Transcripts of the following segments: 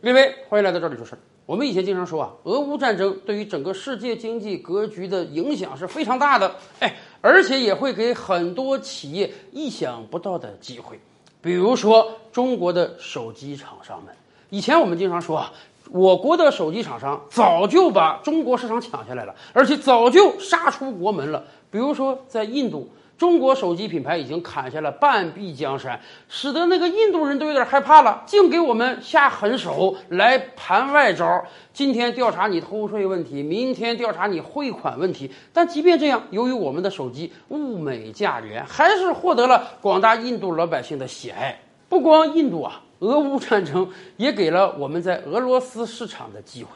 各位，欢迎来到这里说事儿。我们以前经常说啊，俄乌战争对于整个世界经济格局的影响是非常大的，哎，而且也会给很多企业意想不到的机会。比如说中国的手机厂商们，以前我们经常说啊，我国的手机厂商早就把中国市场抢下来了，而且早就杀出国门了。比如说在印度。中国手机品牌已经砍下了半壁江山，使得那个印度人都有点害怕了，净给我们下狠手来盘外招。今天调查你偷税问题，明天调查你汇款问题。但即便这样，由于我们的手机物美价廉，还是获得了广大印度老百姓的喜爱。不光印度啊，俄乌战争也给了我们在俄罗斯市场的机会。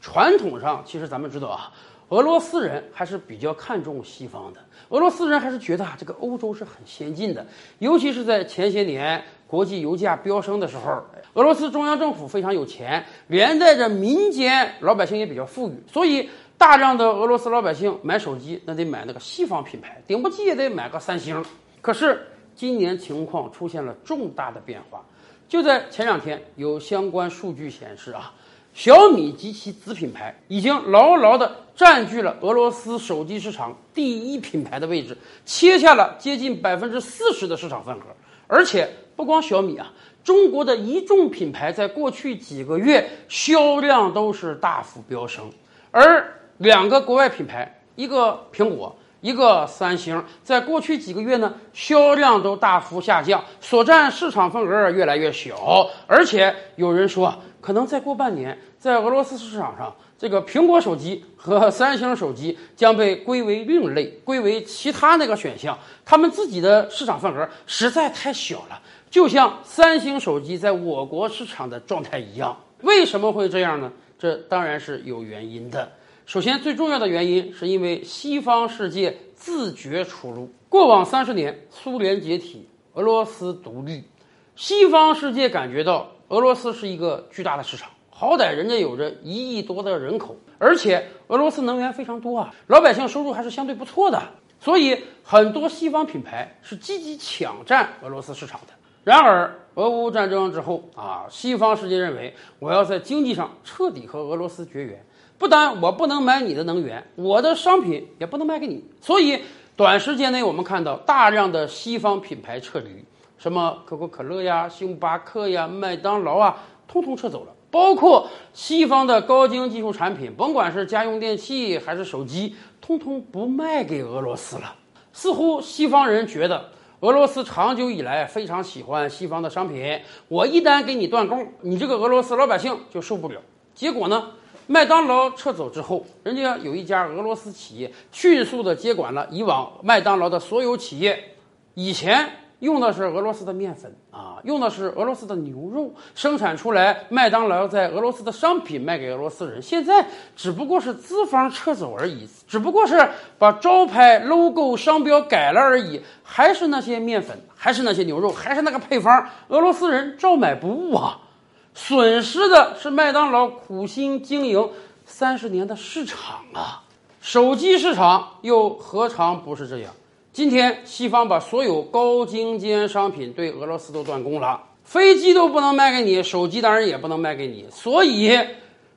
传统上，其实咱们知道啊。俄罗斯人还是比较看重西方的，俄罗斯人还是觉得啊，这个欧洲是很先进的，尤其是在前些年国际油价飙升的时候，俄罗斯中央政府非常有钱，连带着民间老百姓也比较富裕，所以大量的俄罗斯老百姓买手机那得买那个西方品牌，顶不济也得买个三星。可是今年情况出现了重大的变化，就在前两天，有相关数据显示啊。小米及其子品牌已经牢牢地占据了俄罗斯手机市场第一品牌的位置，切下了接近百分之四十的市场份额。而且不光小米啊，中国的一众品牌在过去几个月销量都是大幅飙升，而两个国外品牌，一个苹果，一个三星，在过去几个月呢，销量都大幅下降，所占市场份额越来越小。而且有人说。可能再过半年，在俄罗斯市场上，这个苹果手机和三星手机将被归为另类，归为其他那个选项。他们自己的市场份额实在太小了，就像三星手机在我国市场的状态一样。为什么会这样呢？这当然是有原因的。首先，最重要的原因是因为西方世界自觉出路。过往三十年，苏联解体，俄罗斯独立，西方世界感觉到。俄罗斯是一个巨大的市场，好歹人家有着一亿多的人口，而且俄罗斯能源非常多啊，老百姓收入还是相对不错的，所以很多西方品牌是积极抢占俄罗斯市场的。然而，俄乌战争之后啊，西方世界认为我要在经济上彻底和俄罗斯绝缘，不单我不能买你的能源，我的商品也不能卖给你，所以短时间内我们看到大量的西方品牌撤离。什么可口可乐呀、星巴克呀、麦当劳啊，通通撤走了。包括西方的高精技术产品，甭管是家用电器还是手机，通通不卖给俄罗斯了。似乎西方人觉得俄罗斯长久以来非常喜欢西方的商品，我一旦给你断供，你这个俄罗斯老百姓就受不了。结果呢，麦当劳撤走之后，人家有一家俄罗斯企业迅速的接管了以往麦当劳的所有企业，以前。用的是俄罗斯的面粉啊，用的是俄罗斯的牛肉，生产出来麦当劳在俄罗斯的商品卖给俄罗斯人。现在只不过是资方撤走而已，只不过是把招牌、logo、商标改了而已，还是那些面粉，还是那些牛肉，还是那个配方，俄罗斯人照买不误啊。损失的是麦当劳苦心经营三十年的市场啊，手机市场又何尝不是这样？今天，西方把所有高精尖商品对俄罗斯都断供了，飞机都不能卖给你，手机当然也不能卖给你。所以，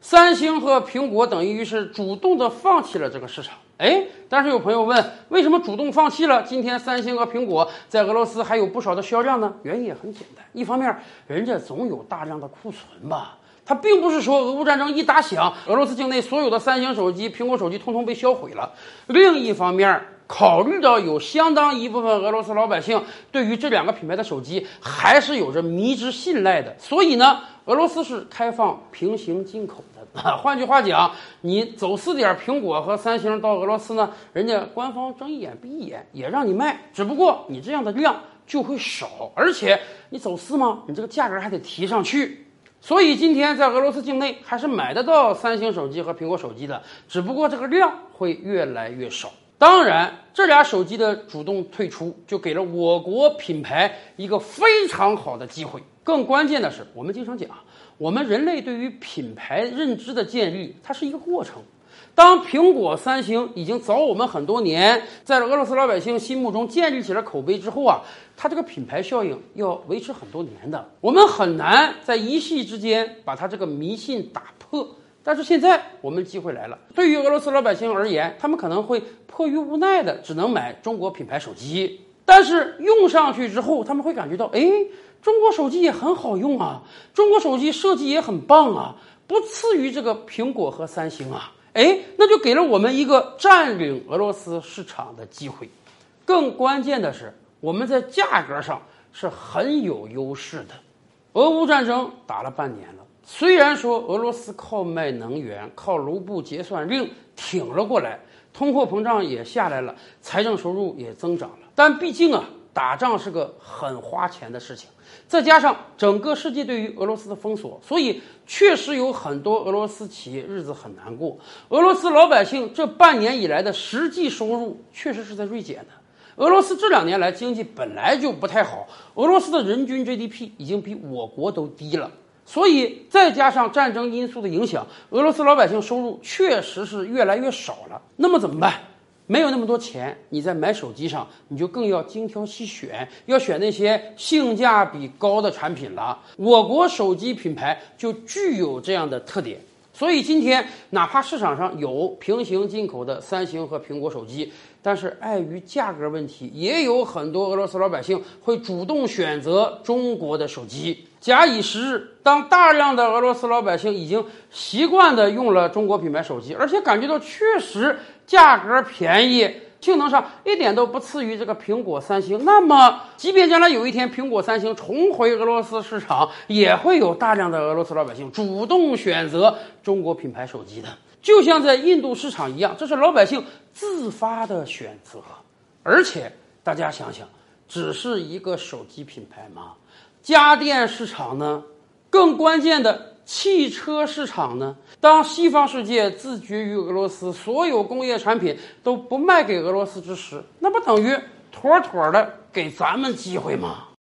三星和苹果等于是主动的放弃了这个市场。哎，但是有朋友问，为什么主动放弃了？今天三星和苹果在俄罗斯还有不少的销量呢？原因也很简单，一方面，人家总有大量的库存吧。它并不是说俄乌战争一打响，俄罗斯境内所有的三星手机、苹果手机通通被销毁了。另一方面，考虑到有相当一部分俄罗斯老百姓对于这两个品牌的手机还是有着迷之信赖的，所以呢，俄罗斯是开放平行进口的。换句话讲，你走私点苹果和三星到俄罗斯呢，人家官方睁一眼闭一眼也让你卖，只不过你这样的量就会少，而且你走私吗？你这个价格还得提上去。所以今天在俄罗斯境内还是买得到三星手机和苹果手机的，只不过这个量会越来越少。当然，这俩手机的主动退出，就给了我国品牌一个非常好的机会。更关键的是，我们经常讲，我们人类对于品牌认知的建立，它是一个过程。当苹果、三星已经早我们很多年，在俄罗斯老百姓心目中建立起了口碑之后啊，它这个品牌效应要维持很多年的，我们很难在一夕之间把它这个迷信打破。但是现在我们机会来了，对于俄罗斯老百姓而言，他们可能会迫于无奈的只能买中国品牌手机，但是用上去之后，他们会感觉到，哎，中国手机也很好用啊，中国手机设计也很棒啊，不次于这个苹果和三星啊。哎，那就给了我们一个占领俄罗斯市场的机会。更关键的是，我们在价格上是很有优势的。俄乌战争打了半年了，虽然说俄罗斯靠卖能源、靠卢布结算令挺了过来，通货膨胀也下来了，财政收入也增长了，但毕竟啊，打仗是个很花钱的事情。再加上整个世界对于俄罗斯的封锁，所以确实有很多俄罗斯企业日子很难过。俄罗斯老百姓这半年以来的实际收入确实是在锐减的。俄罗斯这两年来经济本来就不太好，俄罗斯的人均 GDP 已经比我国都低了，所以再加上战争因素的影响，俄罗斯老百姓收入确实是越来越少了。那么怎么办？没有那么多钱，你在买手机上，你就更要精挑细选，要选那些性价比高的产品了。我国手机品牌就具有这样的特点，所以今天哪怕市场上有平行进口的三星和苹果手机，但是碍于价格问题，也有很多俄罗斯老百姓会主动选择中国的手机。假以时日，当大量的俄罗斯老百姓已经习惯的用了中国品牌手机，而且感觉到确实价格便宜，性能上一点都不次于这个苹果、三星，那么即便将来有一天苹果、三星重回俄罗斯市场，也会有大量的俄罗斯老百姓主动选择中国品牌手机的，就像在印度市场一样，这是老百姓自发的选择。而且大家想想，只是一个手机品牌吗？家电市场呢？更关键的汽车市场呢？当西方世界自绝于俄罗斯，所有工业产品都不卖给俄罗斯之时，那不等于妥妥的给咱们机会吗？